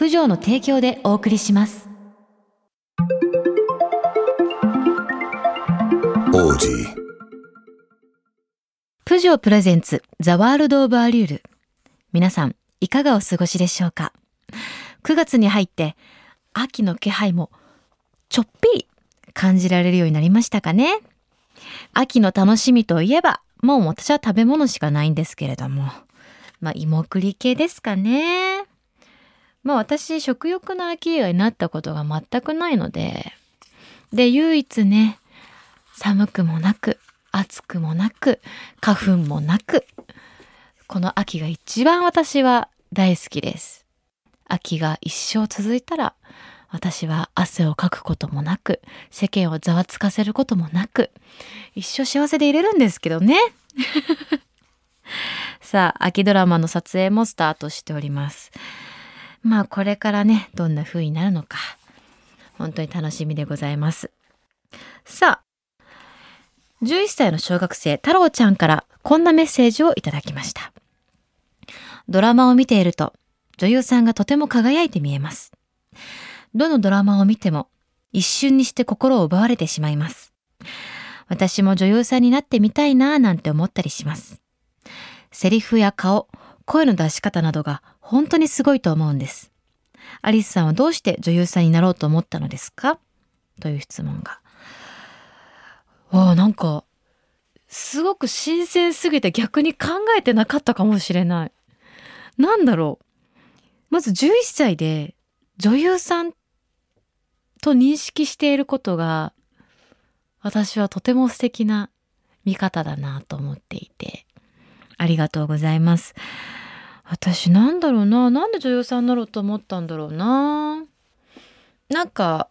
プジョーの提供でお送りします。Audi. プジョープレゼンツザワールドオブアリュール。皆さんいかがお過ごしでしょうか？9月に入って秋の気配もちょっぴり感じられるようになりましたかね？秋の楽しみといえばもう私は食べ物しかないんですけれども。まあ芋栗系ですかねまあ私食欲の秋以外になったことが全くないのでで唯一ね寒くもなく暑くもなく花粉もなくこの秋が一番私は大好きです。秋が一生続いたら私は汗をかくこともなく世間をざわつかせることもなく一生幸せでいれるんですけどね。さあ秋ドラマの撮影もスタートしております。まあこれからねどんな風になるのか本当に楽しみでございますさあ11歳の小学生太郎ちゃんからこんなメッセージをいただきました。ドラマを見ていると女優さんがとても輝いて見えます。どのドラマを見ても一瞬にして心を奪われてしまいます。私も女優さんになってみたいなぁなんて思ったりします。セリフや顔、声の出し方などが本当にすごいと思うんです。アリスさんはどうして女優さんになろうと思ったのですか？という質問が。ああ、なんか、すごく新鮮すぎて逆に考えてなかったかもしれない。なんだろう。まず11歳で女優さんと認識していることが、私はとても素敵な見方だなと思っていて、ありがとうございます。私なんだろうな。なんで女優さんになろうと思ったんだろうな。なんか、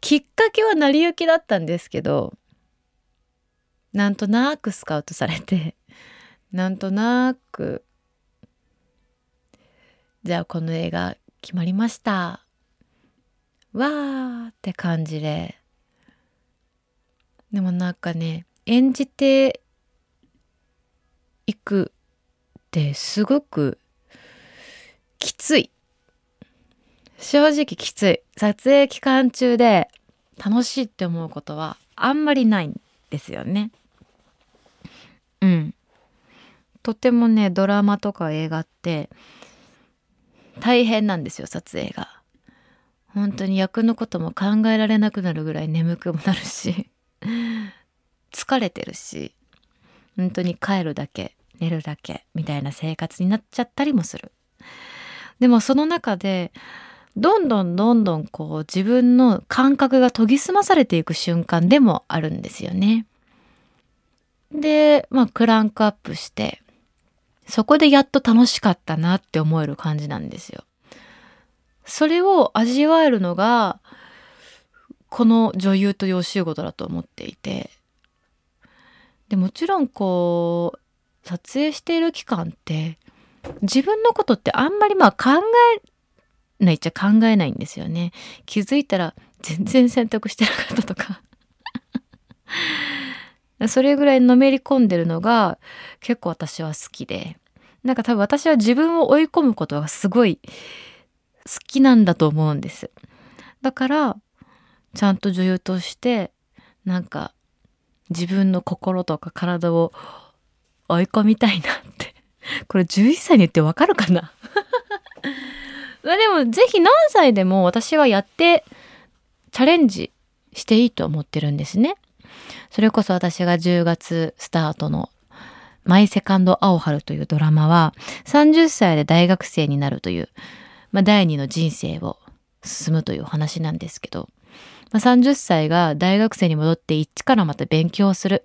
きっかけは成り行きだったんですけどなんとなくスカウトされて なんとなくじゃあこの映画決まりましたわーって感じででもなんかね演じていくってすごくきつい。正直きつい。撮影期間中で楽しいって思うことはあんまりないんですよね。うん。とてもねドラマとか映画って大変なんですよ撮影が。本当に役のことも考えられなくなるぐらい眠くもなるし。疲れてるし。本当に帰るだけ。寝るだけみたいな生活になっちゃったりもするでもその中でどんどんどんどんこう自分の感覚が研ぎ澄まされていく瞬間でもあるんですよね。で、まあクランクアップして、そこでやっと楽しかったなって思える感じなんですよ。それを味わえるのが、この女優というお仕事だと思っていて。でもちろんこう、撮影している期間って、自分のことってあんまりまあ考えないっちゃ考えないんですよね。気づいたら全然洗濯してなかったとか。それぐらいのめり込んでるのが結構私は好きで。なんか多分私は自分を追い込むことがすごい好きなんだと思うんです。だからちゃんと女優としてなんか自分の心とか体を追い込みたいなって。これ11歳に言ってわかるかな？まあでもぜひ何歳でも私はやってチャレンジしていいと思ってるんですね。それこそ私が10月スタートのマイセカンドアオハルというドラマは30歳で大学生になるという、まあ、第二の人生を進むというお話なんですけど、まあ、30歳が大学生に戻って一からまた勉強する。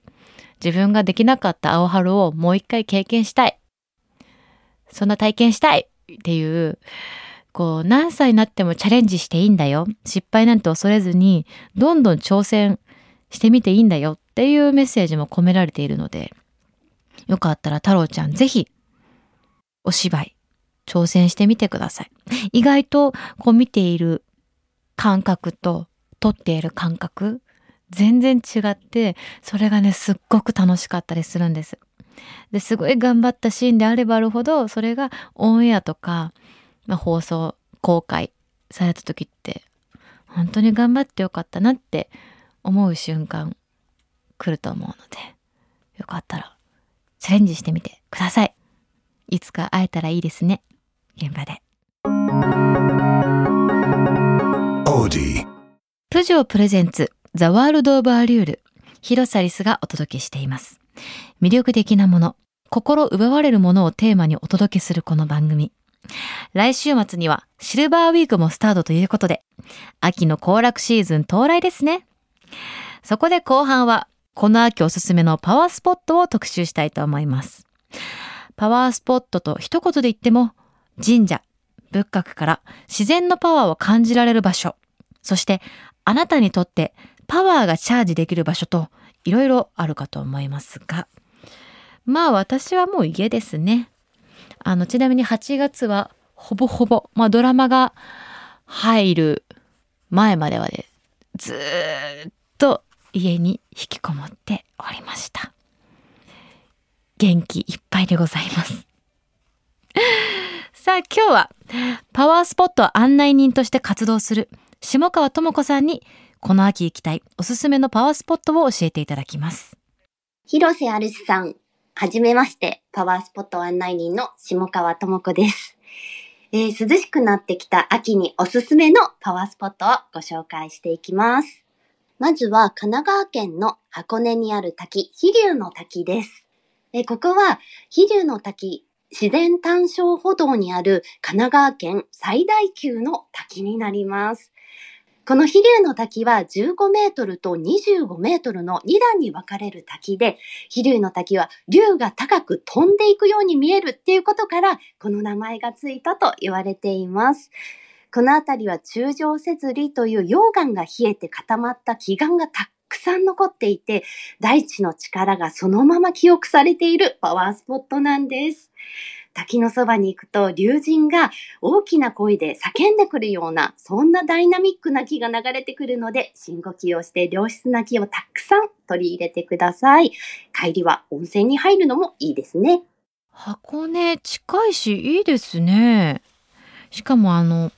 自分ができなかった青春をもう一回経験したい。そんな体験したいっていう、こう、何歳になってもチャレンジしていいんだよ。失敗なんて恐れずに、どんどん挑戦してみていいんだよっていうメッセージも込められているので、よかったら太郎ちゃんぜひ、お芝居、挑戦してみてください。意外と、こう見ている感覚と、撮っている感覚、全然違って、それがね、すっごく楽しかったりするんです。ですごい頑張ったシーンであればあるほどそれがオンエアとか、まあ、放送公開された時って本当に頑張ってよかったなって思う瞬間来ると思うのでよかったらチャレンジしてみてください。いつか会えたらいいですね。現場で。プジョープレゼンツザワールドオブアリュール広サリスがお届けしています魅力的なもの、心奪われるものをテーマにお届けするこの番組。来週末にはシルバーウィークもスタートということで、秋の行楽シーズン到来ですね。そこで後半は、この秋おすすめのパワースポットを特集したいと思います。パワースポットと一言で言っても、神社、仏閣から自然のパワーを感じられる場所、そしてあなたにとってパワーがチャージできる場所といろいろあるかと思いますが、まあ私はもう家ですね。あの、ちなみに8月はほぼほぼ、まあドラマが入る前まではで、ずっと家に引きこもっておりました。元気いっぱいでございます。さあ今日はパワースポット案内人として活動する下川智子さんにこの秋行きたいおすすめのパワースポットを教えていただきます。広瀬アルスさん、はじめまして、パワースポット案内人の下川智子です。えー、涼しくなってきた秋におすすめのパワースポットをご紹介していきます。まずは神奈川県の箱根にある滝、飛龍の滝です。えー、ここは飛龍の滝自然単勝歩道にある神奈川県最大級の滝になります。この飛龍の滝は15メートルと25メートルの2段に分かれる滝で、飛龍の滝は龍が高く飛んでいくように見えるっていうことから、この名前がついたと言われています。この辺りは中上節理という溶岩が冷えて固まった奇岩がたくさん残っていて、大地の力がそのまま記憶されているパワースポットなんです。滝のそばに行くと、竜神が大きな声で叫んでくるような、そんなダイナミックな木が流れてくるので、深呼吸をして良質な木をたくさん取り入れてください。帰りは温泉に入るのもいいですね。箱根近いし、いいですね。しかもあの、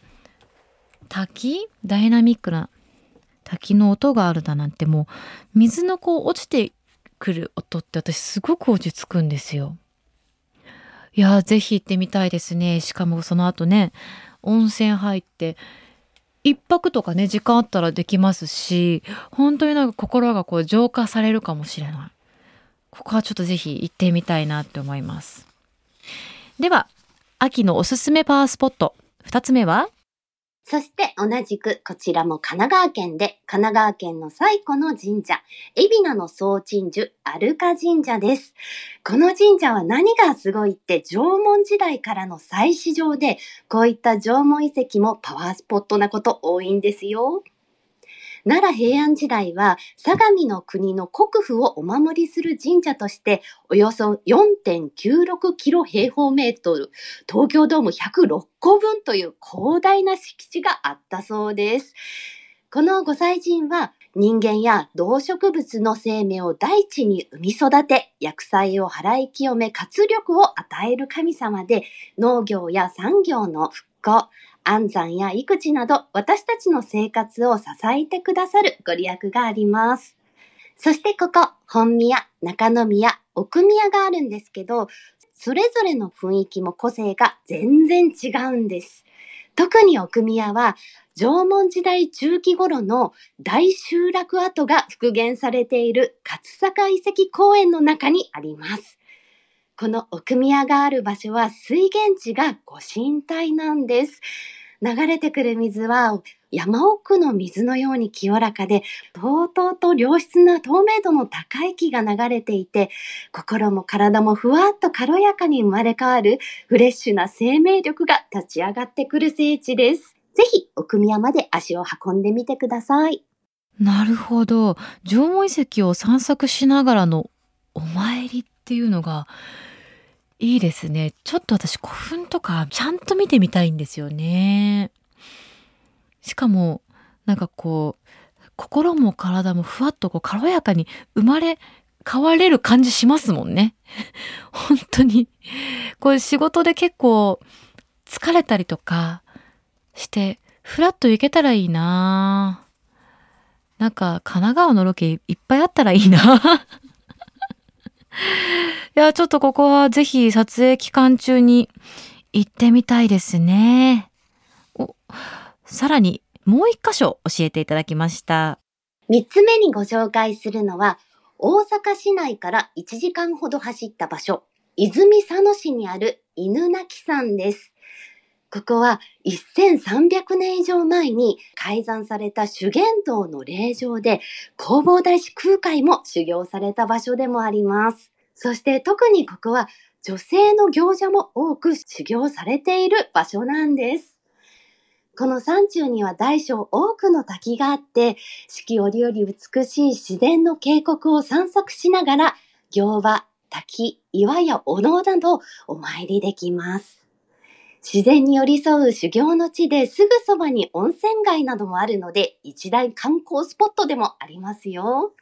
滝？ダイナミックな滝の音があるだなんてもう水のこう落ちてくる音って私すごく落ち着くんですよ。いやぜひ行ってみたいですね。しかもその後ね温泉入って一泊とかね時間あったらできますし本当になんか心がこう浄化されるかもしれない。ここはちょっとぜひ行ってみたいなって思います。では秋のおすすめパワースポット。2つ目は？そして同じくこちらも神奈川県で神奈川県の最古の神社、海老名の総鎮守、アルカ神社です。この神社は何がすごいって縄文時代からの祭祀場で、こういった縄文遺跡もパワースポットなこと多いんですよ。奈良平安時代は相模の国の国府をお守りする神社としておよそ4.96キロ平方メートル、東京ドーム106個分という広大な敷地があったそうです。この御祭神は人間や動植物の生命を大地に生み育て、薬剤を払い清め活力を与える神様で、農業や産業の復興、安産や育児など私たちの生活を支えてくださるご利益があります。そしてここ、本宮、中野宮、奥宮があるんですけど、それぞれの雰囲気も個性が全然違うんです。特に奥宮は縄文時代中期頃の大集落跡が復元されている勝坂遺跡公園の中にあります。この奥宮がある場所は水源地がご神体なんです。流れてくる水は山奥の水のように清らかで、とうとうと良質な透明度の高い木が流れていて、心も体もふわっと軽やかに生まれ変わるフレッシュな生命力が立ち上がってくる聖地です。ぜひ、奥宮まで足を運んでみてください。なるほど。縄文遺跡を散策しながらのお参りっていうのが、いいですね。ちょっと私古墳とかちゃんと見てみたいんですよね。しかも、なんかこう、心も体もふわっとこう軽やかに生まれ変われる感じしますもんね。本当に。こう仕事で結構疲れたりとかして、ふらっと行けたらいいななんか神奈川のロケいっぱいあったらいいな いや、ちょっとここはぜひ撮影期間中に行ってみたいですね。お、さらにもう一箇所教えていただきました。三つ目にご紹介するのは、大阪市内から1時間ほど走った場所、泉佐野市にある犬鳴山です。ここは1300年以上前に改ざんされた修験道の霊場で、弘法大師空海も修行された場所でもあります。そして特にここは女性の行者も多く修行されている場所なんです。この山中には大小多くの滝があって、四季折々美しい自然の渓谷を散策しながら、行場、滝、岩やお能などお参りできます。自然に寄り添う修行の地ですぐそばに温泉街などもあるので、一大観光スポットでもありますよ。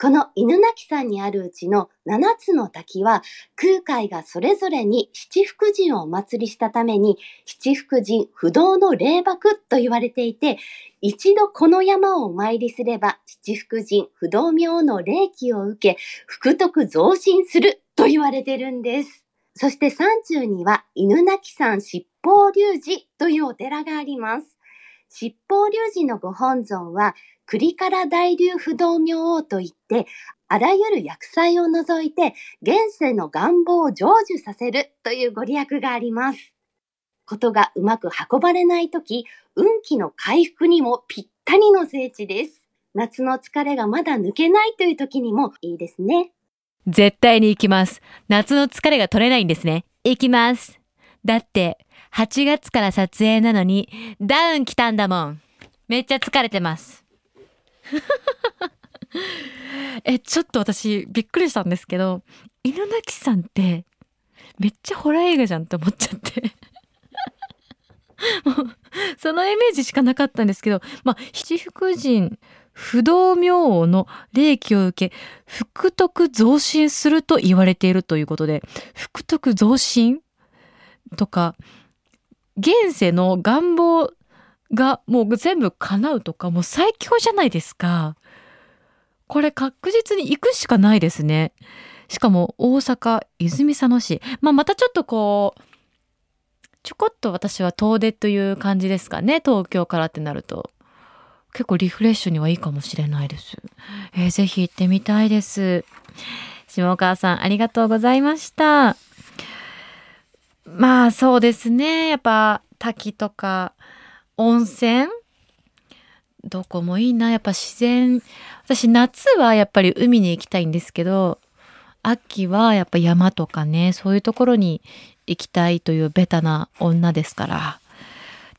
この犬鳴山にあるうちの7つの滝は空海がそれぞれに七福神をお祭りしたために七福神不動の霊瀑と言われていて一度この山をお参りすれば七福神不動明の霊気を受け福徳増進すると言われてるんです。そして山中には犬鳴山七宝龍寺というお寺があります。七宝龍寺のご本尊は栗から大流不動明王といって、あらゆる薬剤を除いて、現世の願望を成就させるというご利益があります。ことがうまく運ばれないとき、運気の回復にもぴったりの聖地です。夏の疲れがまだ抜けないという時にもいいですね。絶対に行きます。夏の疲れが取れないんですね。行きます。だって、8月から撮影なのに、ダウン着たんだもん。めっちゃ疲れてます。え、ちょっと私びっくりしたんですけど、犬鳴さんってめっちゃホラー映画じゃんって思っちゃって もう、そのイメージしかなかったんですけど、まあ、七福神、不動明王の霊気を受け、福徳増進すると言われているということで、福徳増進とか、現世の願望がもう全部叶うとかもう最強じゃないですか。これ確実に行くしかないですね。しかも大阪泉佐野市。まあ、またちょっとこう、ちょこっと私は遠出という感じですかね。東京からってなると。結構リフレッシュにはいいかもしれないです。えー、ぜひ行ってみたいです。下川さんありがとうございました。まあそうですね。やっぱ滝とか温泉？どこもいいな。やっぱ自然。私夏はやっぱり海に行きたいんですけど、秋はやっぱ山とかね、そういうところに行きたいというベタな女ですから、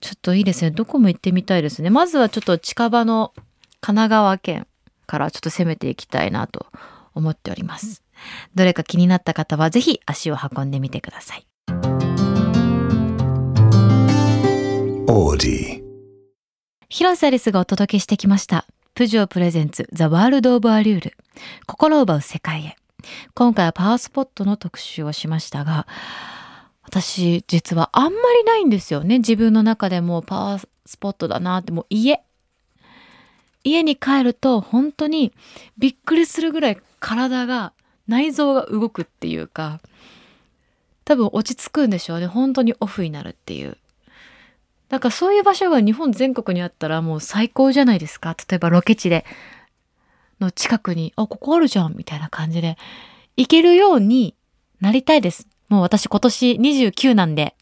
ちょっといいですね。どこも行ってみたいですね。まずはちょっと近場の神奈川県からちょっと攻めていきたいなと思っております。どれか気になった方はぜひ足を運んでみてください。オーディ広瀬アリスがお届けしてきました。プジョープレゼンツザワールドオブアリュール心奪う世界へ。今回はパワースポットの特集をしましたが、私実はあんまりないんですよね。自分の中でもパワースポットだなってもう家。家に帰ると本当にびっくりするぐらい体が内臓が動くっていうか多分落ち着くんでしょうね本当にオフになるっていうだからそういう場所が日本全国にあったらもう最高じゃないですか。例えばロケ地で、の近くに、あ、ここあるじゃんみたいな感じで、行けるようになりたいです。もう私今年29なんで、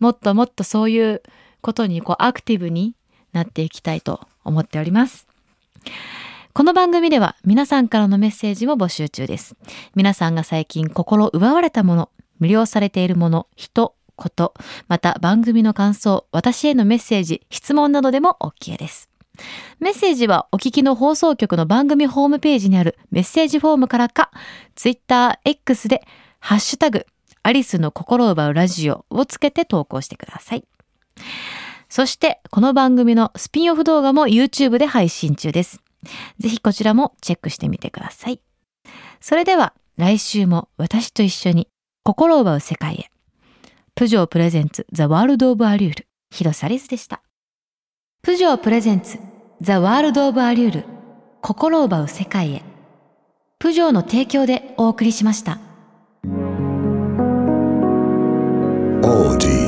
もっともっとそういうことにこうアクティブになっていきたいと思っております。この番組では皆さんからのメッセージも募集中です。皆さんが最近心奪われたもの、無料されているもの、人、こと、また番組の感想、私へのメッセージ、質問などでも OK です。メッセージはお聞きの放送局の番組ホームページにあるメッセージフォームからか、Twitter X でハッシュタグ、アリスの心を奪うラジオをつけて投稿してください。そして、この番組のスピンオフ動画も YouTube で配信中です。ぜひこちらもチェックしてみてください。それでは来週も私と一緒に心を奪う世界へ。プジョープレゼンツザワールドオブアリュール広瀬リスでした。プジョープレゼンツザワールドオブアリュール心を奪う世界へ。プジョーの提供でお送りしました。Audi.